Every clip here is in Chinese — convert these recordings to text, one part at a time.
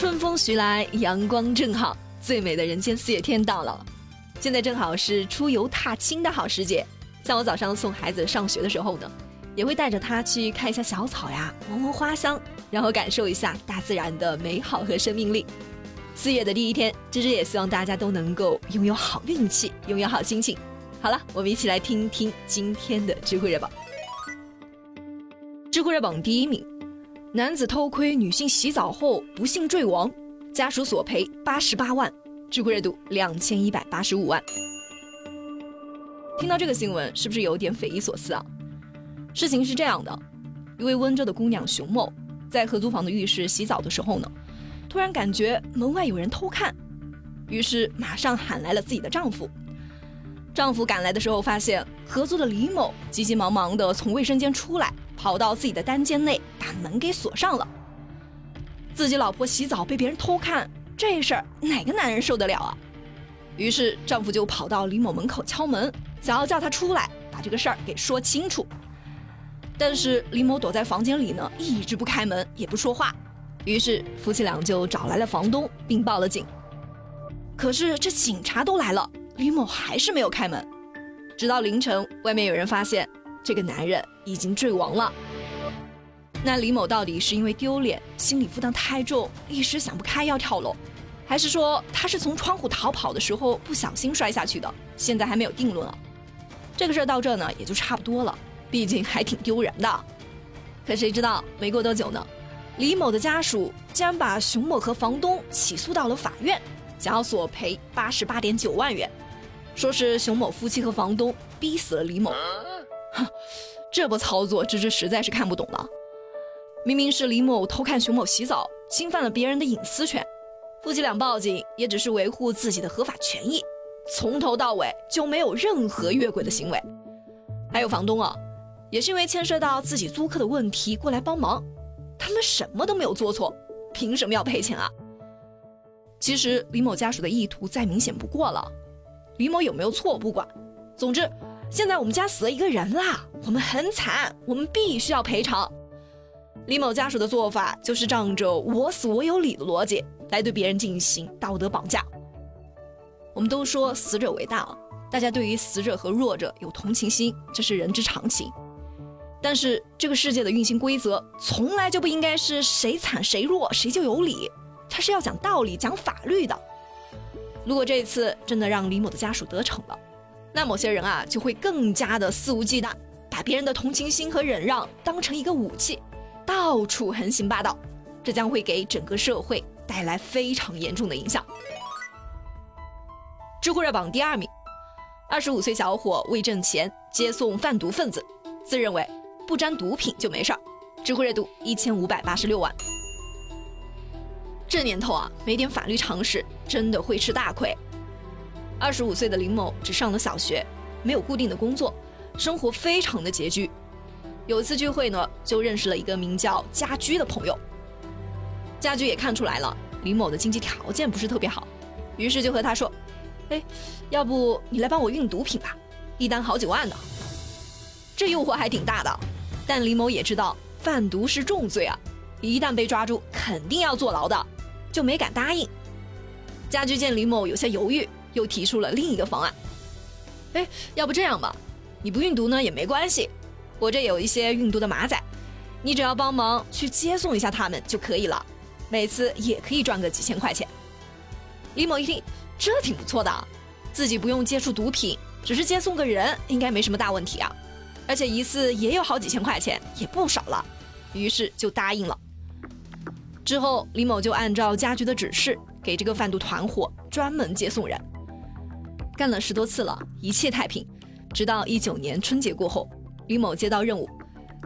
春风徐来，阳光正好，最美的人间四月天到了。现在正好是出游踏青的好时节，像我早上送孩子上学的时候呢，也会带着他去看一下小草呀，闻闻花香，然后感受一下大自然的美好和生命力。四月的第一天，芝芝也希望大家都能够拥有好运气，拥有好心情。好了，我们一起来听听今天的智慧热榜。智慧热榜第一名。男子偷窥女性洗澡后不幸坠亡，家属索赔八十八万，知乎热度两千一百八十五万。听到这个新闻，是不是有点匪夷所思啊？事情是这样的，一位温州的姑娘熊某，在合租房的浴室洗澡的时候呢，突然感觉门外有人偷看，于是马上喊来了自己的丈夫。丈夫赶来的时候，发现合租的李某急急忙忙地从卫生间出来。跑到自己的单间内，把门给锁上了。自己老婆洗澡被别人偷看，这事儿哪个男人受得了啊？于是丈夫就跑到李某门口敲门，想要叫他出来，把这个事儿给说清楚。但是李某躲在房间里呢，一直不开门，也不说话。于是夫妻俩就找来了房东，并报了警。可是这警察都来了，李某还是没有开门。直到凌晨，外面有人发现。这个男人已经坠亡了。那李某到底是因为丢脸、心理负担太重、一时想不开要跳楼，还是说他是从窗户逃跑的时候不小心摔下去的？现在还没有定论啊。这个事儿到这呢也就差不多了，毕竟还挺丢人的。可谁知道没过多久呢，李某的家属竟然把熊某和房东起诉到了法院，想要索赔八十八点九万元，说是熊某夫妻和房东逼死了李某。哼，这波操作，芝芝实在是看不懂了。明明是李某偷看熊某洗澡，侵犯了别人的隐私权，夫妻俩报警也只是维护自己的合法权益，从头到尾就没有任何越轨的行为。还有房东啊，也是因为牵涉到自己租客的问题过来帮忙，他们什么都没有做错，凭什么要赔钱啊？其实李某家属的意图再明显不过了，李某有没有错不管，总之。现在我们家死了一个人啦，我们很惨，我们必须要赔偿。李某家属的做法就是仗着我死我有理的逻辑来对别人进行道德绑架。我们都说死者为大，大家对于死者和弱者有同情心，这是人之常情。但是这个世界的运行规则从来就不应该是谁惨谁弱谁就有理，它是要讲道理、讲法律的。如果这一次真的让李某的家属得逞了，那某些人啊，就会更加的肆无忌惮，把别人的同情心和忍让当成一个武器，到处横行霸道，这将会给整个社会带来非常严重的影响。知乎热榜第二名，二十五岁小伙为挣钱接送贩毒分子，自认为不沾毒品就没事儿，知乎热度一千五百八十六万。这年头啊，没点法律常识，真的会吃大亏。二十五岁的林某只上了小学，没有固定的工作，生活非常的拮据。有一次聚会呢，就认识了一个名叫家居的朋友。家居也看出来了林某的经济条件不是特别好，于是就和他说：“哎，要不你来帮我运毒品吧，一单好几万呢。”这诱惑还挺大的，但林某也知道贩毒是重罪啊，一旦被抓住肯定要坐牢的，就没敢答应。家居见李某有些犹豫。又提出了另一个方案，哎，要不这样吧，你不运毒呢也没关系，我这有一些运毒的马仔，你只要帮忙去接送一下他们就可以了，每次也可以赚个几千块钱。李某一听，这挺不错的，自己不用接触毒品，只是接送个人，应该没什么大问题啊，而且一次也有好几千块钱，也不少了，于是就答应了。之后，李某就按照家居的指示，给这个贩毒团伙专门接送人。干了十多次了，一切太平。直到一九年春节过后，李某接到任务，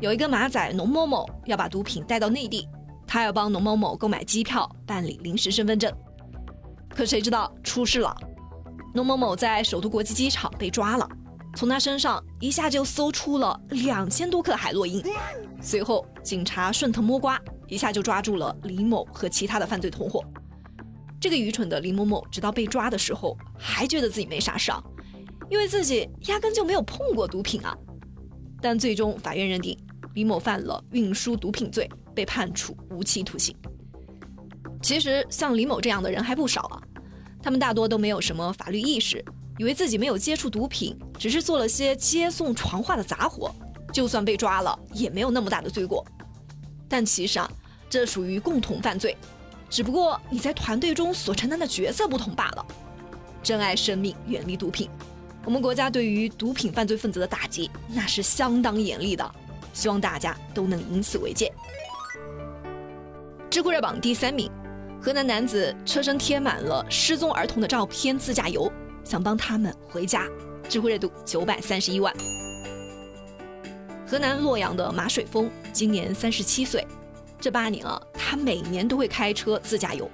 有一个马仔农某某要把毒品带到内地，他要帮农某某购买机票、办理临时身份证。可谁知道出事了？农某某在首都国际机场被抓了，从他身上一下就搜出了两千多克海洛因。随后警察顺藤摸瓜，一下就抓住了李某和其他的犯罪同伙。这个愚蠢的李某某，直到被抓的时候，还觉得自己没啥事，因为自己压根就没有碰过毒品啊。但最终法院认定李某犯了运输毒品罪，被判处无期徒刑。其实像李某这样的人还不少啊，他们大多都没有什么法律意识，以为自己没有接触毒品，只是做了些接送传话的杂活，就算被抓了也没有那么大的罪过。但其实啊，这属于共同犯罪，只不过你在团队中所承担的角色不同罢了。珍爱生命，远离毒品。我们国家对于毒品犯罪分子的打击那是相当严厉的，希望大家都能以此为戒。知乎热榜第三名。河南男子车身贴满了失踪儿童的照片，自驾游，想帮他们回家。知乎热度九百三十一万。河南洛阳的马水峰今年三十七岁，这八年啊，他每年都会开车自驾游。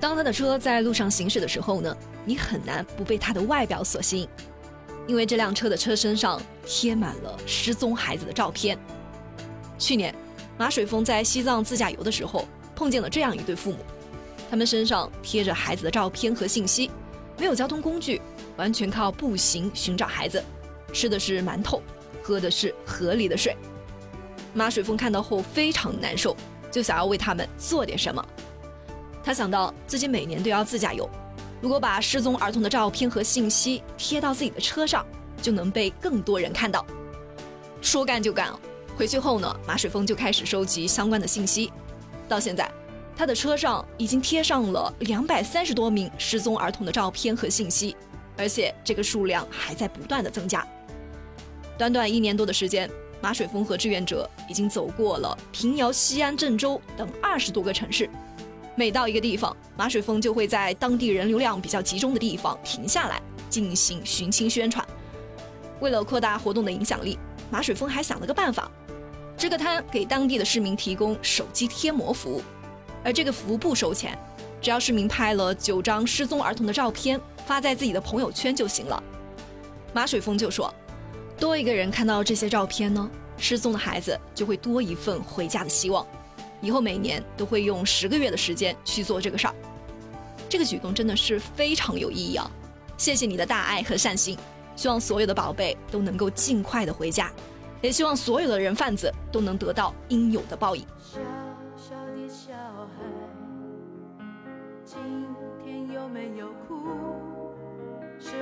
当他的车在路上行驶的时候呢，你很难不被他的外表所吸引，因为这辆车的车身上贴满了失踪孩子的照片。去年，马水峰在西藏自驾游的时候。碰见了这样一对父母，他们身上贴着孩子的照片和信息，没有交通工具，完全靠步行寻找孩子，吃的是馒头，喝的是河里的水。马水峰看到后非常难受，就想要为他们做点什么。他想到自己每年都要自驾游，如果把失踪儿童的照片和信息贴到自己的车上，就能被更多人看到。说干就干，回去后呢，马水峰就开始收集相关的信息。到现在，他的车上已经贴上了两百三十多名失踪儿童的照片和信息，而且这个数量还在不断的增加。短短一年多的时间，马水峰和志愿者已经走过了平遥、西安、郑州等二十多个城市。每到一个地方，马水峰就会在当地人流量比较集中的地方停下来进行寻亲宣传。为了扩大活动的影响力，马水峰还想了个办法。支个摊给当地的市民提供手机贴膜服务，而这个服务不收钱，只要市民拍了九张失踪儿童的照片发在自己的朋友圈就行了。马水峰就说：“多一个人看到这些照片呢，失踪的孩子就会多一份回家的希望。以后每年都会用十个月的时间去做这个事儿。这个举动真的是非常有意义啊！谢谢你的大爱和善心，希望所有的宝贝都能够尽快的回家。”也希望所有的人贩子都能得到应有的报应。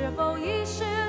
是否遗失